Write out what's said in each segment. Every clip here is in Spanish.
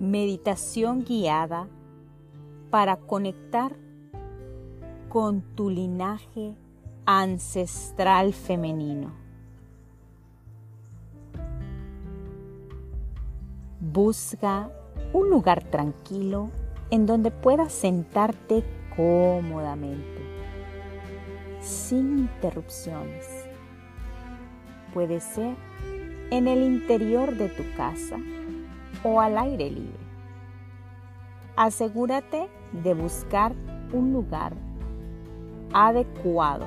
Meditación guiada para conectar con tu linaje ancestral femenino. Busca un lugar tranquilo en donde puedas sentarte cómodamente, sin interrupciones. Puede ser en el interior de tu casa o al aire libre. Asegúrate de buscar un lugar adecuado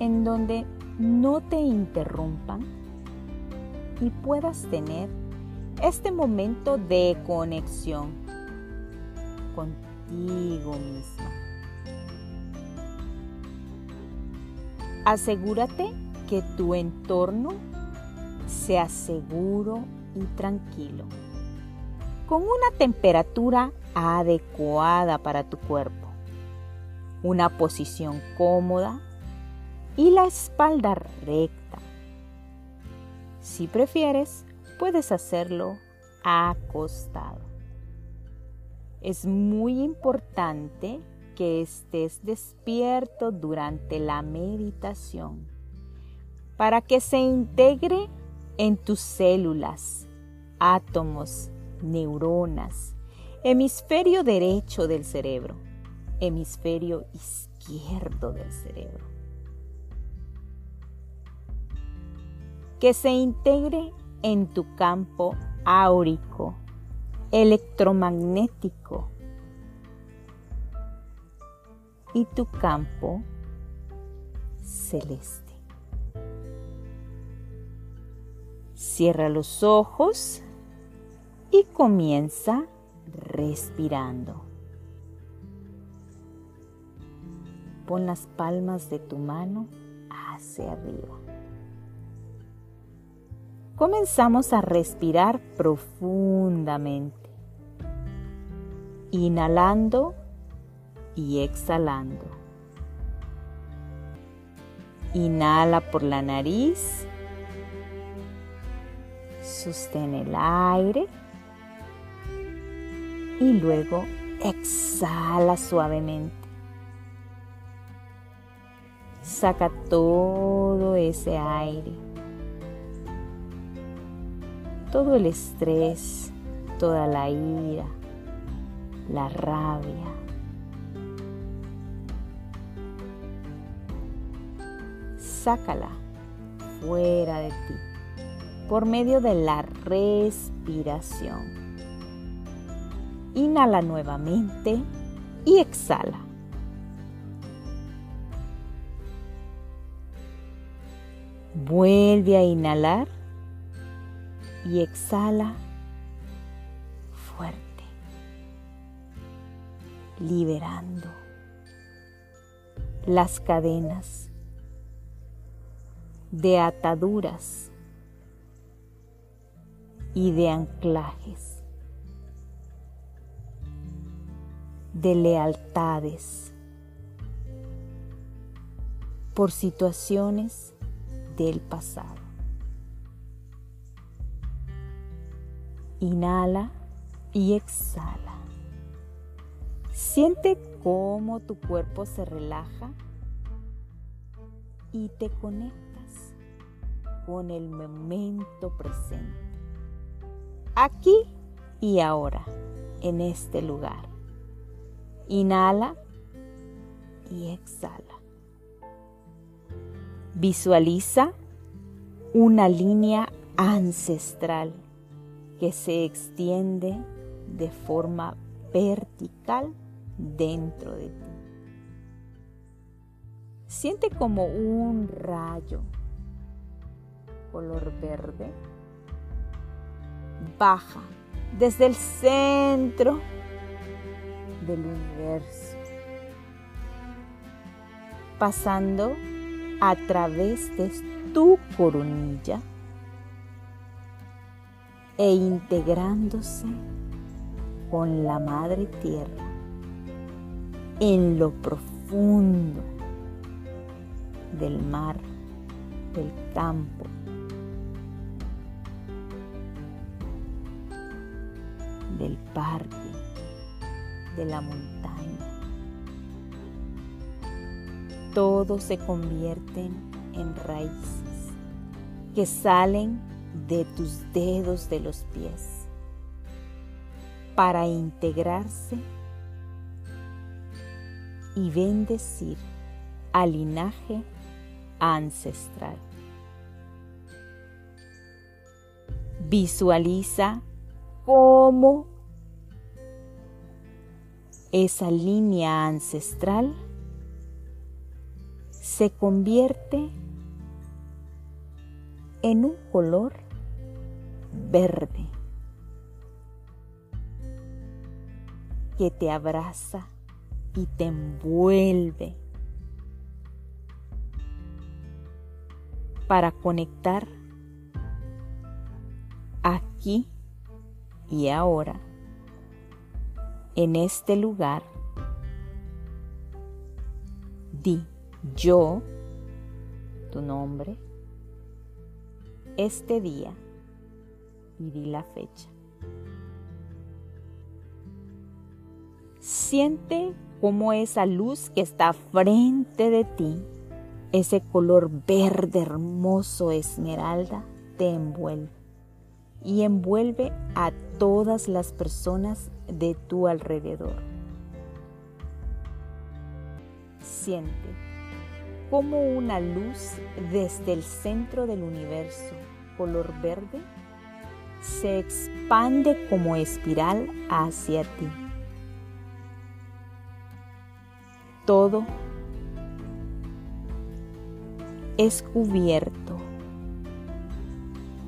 en donde no te interrumpan y puedas tener este momento de conexión contigo misma. Asegúrate que tu entorno sea seguro y tranquilo, con una temperatura adecuada para tu cuerpo, una posición cómoda y la espalda recta. Si prefieres, puedes hacerlo acostado. Es muy importante que estés despierto durante la meditación para que se integre en tus células, átomos, neuronas, hemisferio derecho del cerebro, hemisferio izquierdo del cerebro. Que se integre en tu campo áurico, electromagnético y tu campo celeste. Cierra los ojos y comienza respirando. Pon las palmas de tu mano hacia arriba. Comenzamos a respirar profundamente, inhalando y exhalando. Inhala por la nariz Sostén el aire y luego exhala suavemente. Saca todo ese aire, todo el estrés, toda la ira, la rabia. Sácala fuera de ti por medio de la respiración. Inhala nuevamente y exhala. Vuelve a inhalar y exhala fuerte, liberando las cadenas de ataduras y de anclajes, de lealtades, por situaciones del pasado. Inhala y exhala. Siente cómo tu cuerpo se relaja y te conectas con el momento presente aquí y ahora, en este lugar. Inhala y exhala. Visualiza una línea ancestral que se extiende de forma vertical dentro de ti. Siente como un rayo color verde baja desde el centro del universo, pasando a través de tu coronilla e integrándose con la Madre Tierra en lo profundo del mar, del campo, del parque, de la montaña. Todo se convierten en raíces que salen de tus dedos de los pies para integrarse y bendecir al linaje ancestral. Visualiza cómo esa línea ancestral se convierte en un color verde que te abraza y te envuelve para conectar aquí y ahora, en este lugar, di yo, tu nombre, este día y di la fecha. Siente cómo esa luz que está frente de ti, ese color verde hermoso esmeralda, te envuelve y envuelve a todas las personas de tu alrededor. Siente como una luz desde el centro del universo, color verde, se expande como espiral hacia ti. Todo es cubierto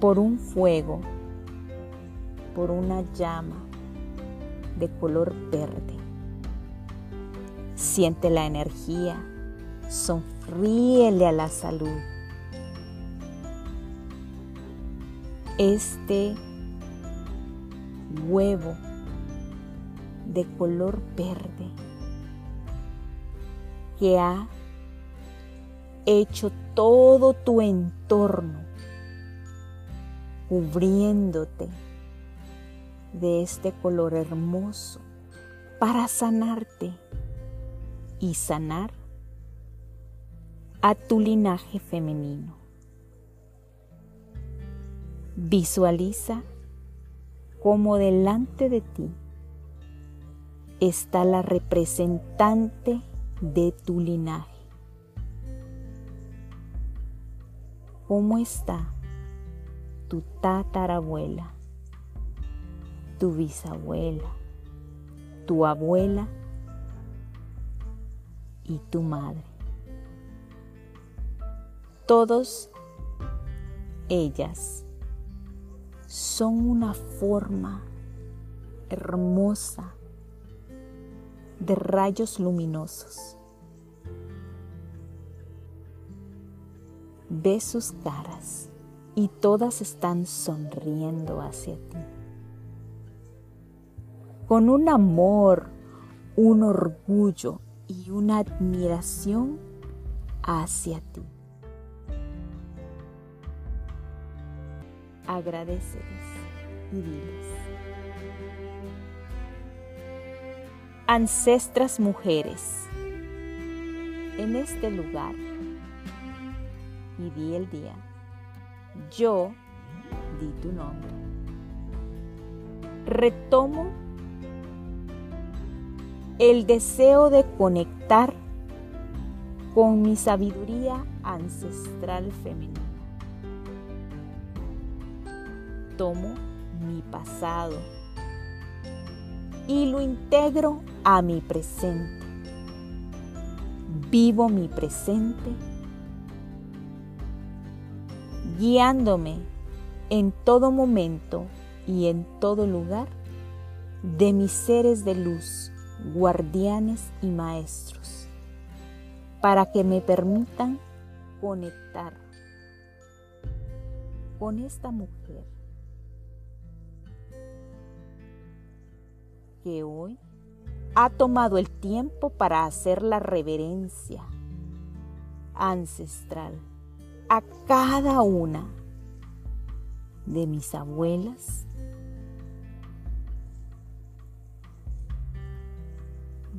por un fuego por una llama de color verde. Siente la energía, sonríele a la salud. Este huevo de color verde que ha hecho todo tu entorno cubriéndote de este color hermoso para sanarte y sanar a tu linaje femenino. Visualiza cómo delante de ti está la representante de tu linaje. ¿Cómo está tu tatarabuela? Tu bisabuela, tu abuela y tu madre. Todos ellas son una forma hermosa de rayos luminosos. Ve sus caras y todas están sonriendo hacia ti con un amor, un orgullo y una admiración hacia ti. Agradeceles y diles. Ancestras mujeres, en este lugar, y di el día, yo di tu nombre. Retomo el deseo de conectar con mi sabiduría ancestral femenina. Tomo mi pasado y lo integro a mi presente. Vivo mi presente guiándome en todo momento y en todo lugar de mis seres de luz guardianes y maestros, para que me permitan conectar con esta mujer que hoy ha tomado el tiempo para hacer la reverencia ancestral a cada una de mis abuelas,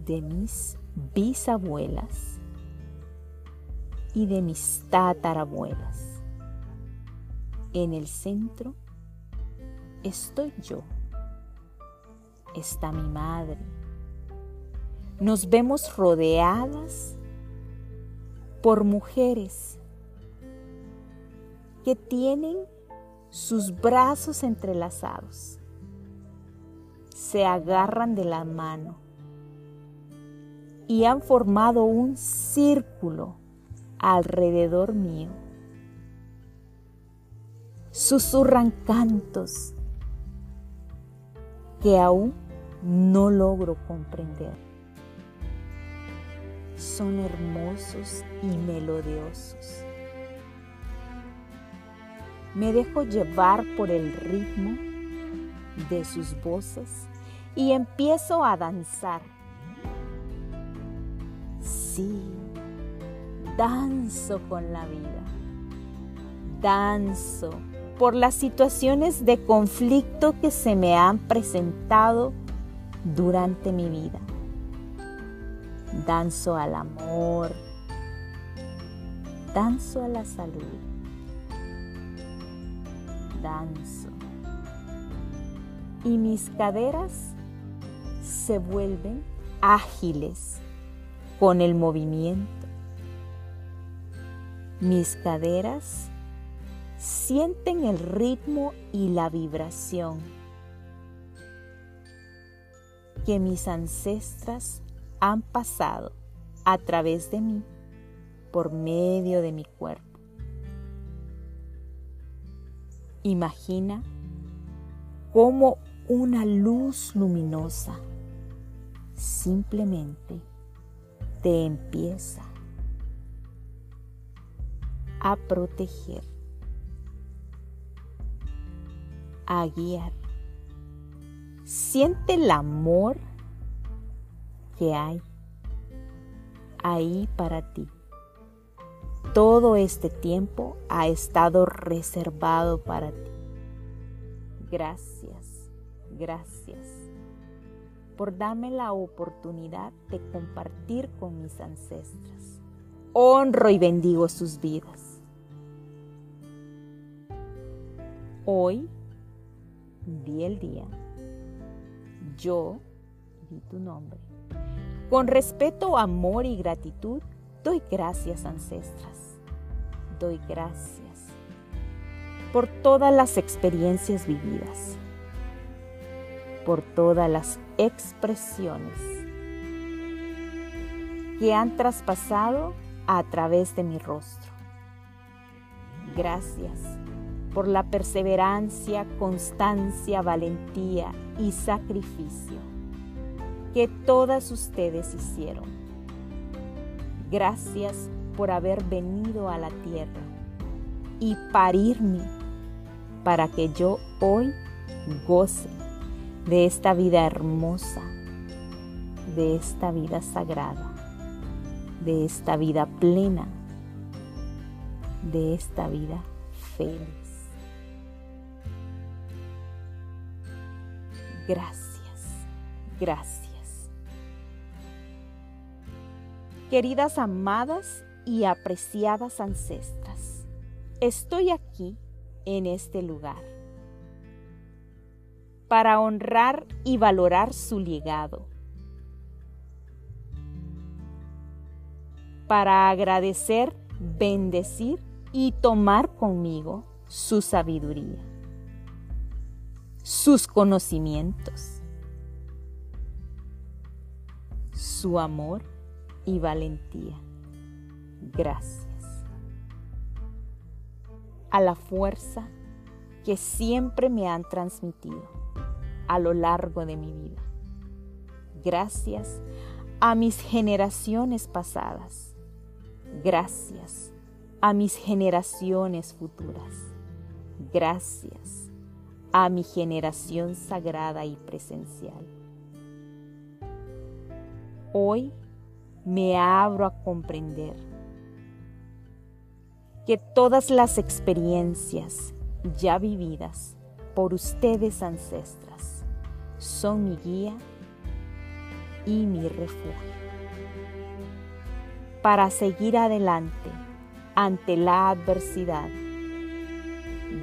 de mis bisabuelas y de mis tatarabuelas. En el centro estoy yo. Está mi madre. Nos vemos rodeadas por mujeres que tienen sus brazos entrelazados, se agarran de la mano y han formado un círculo alrededor mío. Susurran cantos que aún no logro comprender. Son hermosos y melodiosos. Me dejo llevar por el ritmo de sus voces y empiezo a danzar. Sí, danzo con la vida. Danzo por las situaciones de conflicto que se me han presentado durante mi vida. Danzo al amor, danzo a la salud, danzo. Y mis caderas se vuelven ágiles con el movimiento. Mis caderas sienten el ritmo y la vibración que mis ancestras han pasado a través de mí por medio de mi cuerpo. Imagina cómo una luz luminosa simplemente te empieza a proteger, a guiar. Siente el amor que hay ahí para ti. Todo este tiempo ha estado reservado para ti. Gracias, gracias por darme la oportunidad de compartir con mis ancestras. Honro y bendigo sus vidas. Hoy vi el día. Yo vi tu nombre. Con respeto, amor y gratitud, doy gracias ancestras. Doy gracias por todas las experiencias vividas, por todas las expresiones que han traspasado a través de mi rostro. Gracias por la perseverancia, constancia, valentía y sacrificio que todas ustedes hicieron. Gracias por haber venido a la tierra y parirme para que yo hoy goce de esta vida hermosa, de esta vida sagrada, de esta vida plena, de esta vida feliz. Gracias, gracias. Queridas amadas y apreciadas ancestras, estoy aquí en este lugar para honrar y valorar su legado, para agradecer, bendecir y tomar conmigo su sabiduría, sus conocimientos, su amor y valentía. Gracias. A la fuerza que siempre me han transmitido a lo largo de mi vida. Gracias a mis generaciones pasadas. Gracias a mis generaciones futuras. Gracias a mi generación sagrada y presencial. Hoy me abro a comprender que todas las experiencias ya vividas por ustedes ancestras son mi guía y mi refugio. Para seguir adelante ante la adversidad.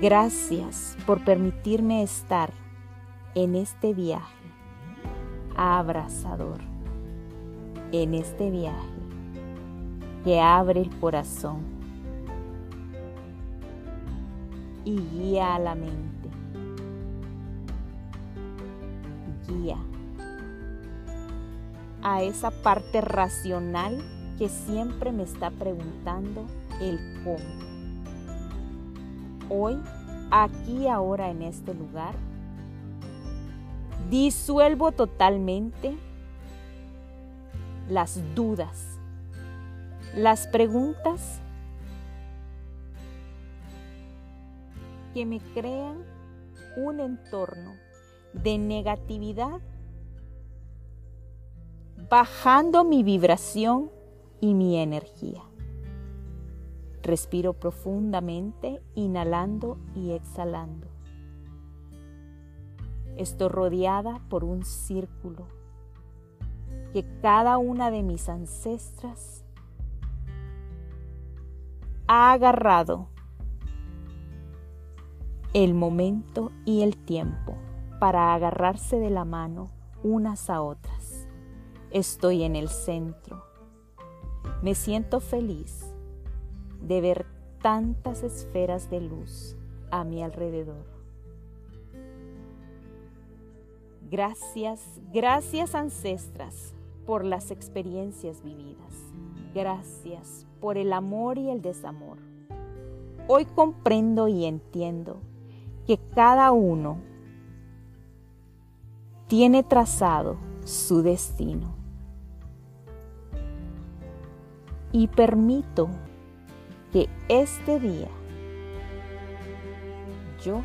Gracias por permitirme estar en este viaje abrazador, en este viaje que abre el corazón y guía a la mente. A esa parte racional que siempre me está preguntando el cómo. Hoy, aquí, ahora, en este lugar, disuelvo totalmente las dudas, las preguntas que me crean un entorno de negatividad bajando mi vibración y mi energía. Respiro profundamente, inhalando y exhalando. Estoy rodeada por un círculo que cada una de mis ancestras ha agarrado el momento y el tiempo para agarrarse de la mano unas a otras Estoy en el centro. Me siento feliz de ver tantas esferas de luz a mi alrededor. Gracias, gracias ancestras por las experiencias vividas. Gracias por el amor y el desamor. Hoy comprendo y entiendo que cada uno tiene trazado su destino. y permito que este día yo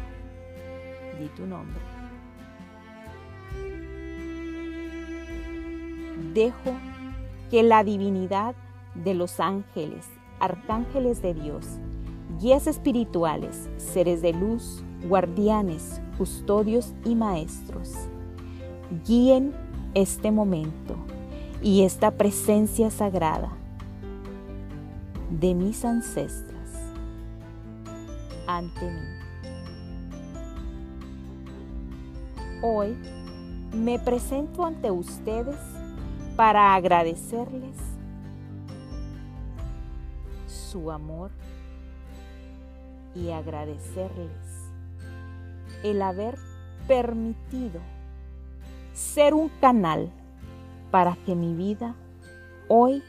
di tu nombre. Dejo que la divinidad de los ángeles, arcángeles de Dios, guías espirituales, seres de luz, guardianes, custodios y maestros, guíen este momento y esta presencia sagrada de mis ancestras ante mí. Hoy me presento ante ustedes para agradecerles su amor y agradecerles el haber permitido ser un canal para que mi vida hoy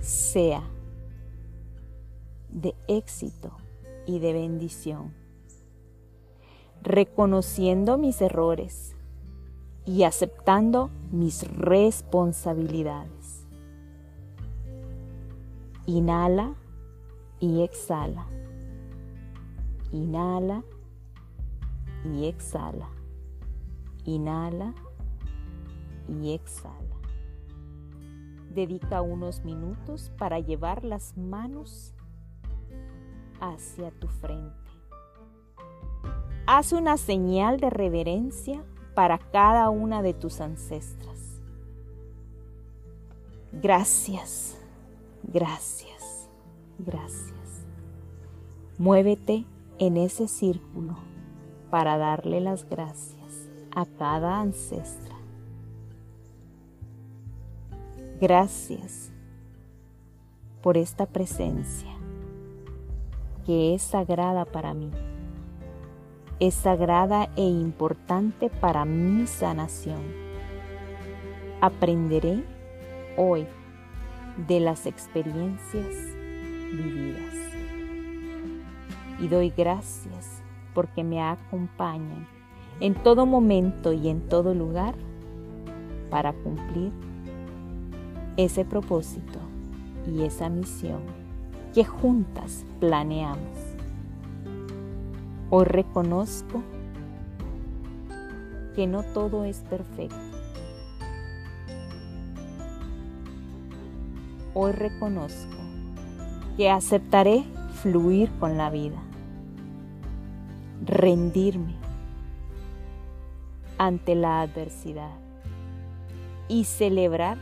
sea de éxito y de bendición, reconociendo mis errores y aceptando mis responsabilidades. Inhala y exhala. Inhala y exhala. Inhala y exhala. Dedica unos minutos para llevar las manos hacia tu frente. Haz una señal de reverencia para cada una de tus ancestras. Gracias, gracias, gracias. Muévete en ese círculo para darle las gracias a cada ancestra. Gracias por esta presencia que es sagrada para mí. Es sagrada e importante para mi sanación. Aprenderé hoy de las experiencias vividas. Y doy gracias porque me acompañan en todo momento y en todo lugar para cumplir ese propósito y esa misión que juntas planeamos. Hoy reconozco que no todo es perfecto. Hoy reconozco que aceptaré fluir con la vida, rendirme ante la adversidad y celebrar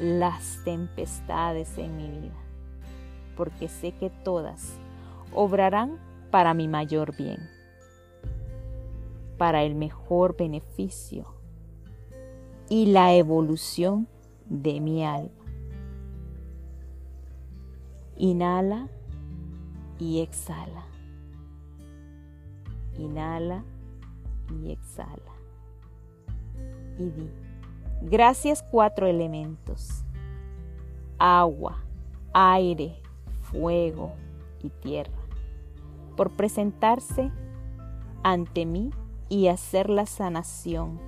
las tempestades en mi vida, porque sé que todas obrarán para mi mayor bien, para el mejor beneficio y la evolución de mi alma. Inhala y exhala. Inhala y exhala. Y di, gracias cuatro elementos, agua, aire, fuego y tierra, por presentarse ante mí y hacer la sanación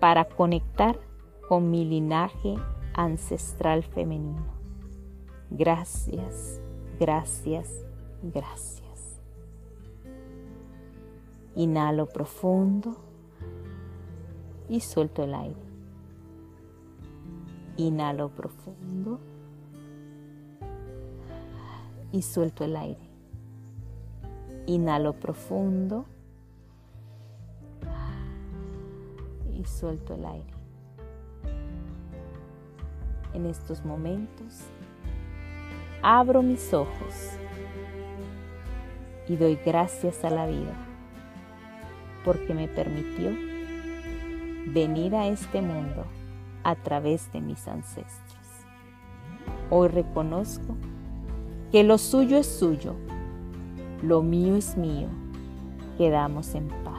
para conectar con mi linaje ancestral femenino. Gracias, gracias, gracias. Inhalo profundo y suelto el aire. Inhalo profundo y suelto el aire. Inhalo profundo y suelto el aire. En estos momentos abro mis ojos y doy gracias a la vida porque me permitió venir a este mundo a través de mis ancestros. Hoy reconozco que lo suyo es suyo, lo mío es mío, quedamos en paz.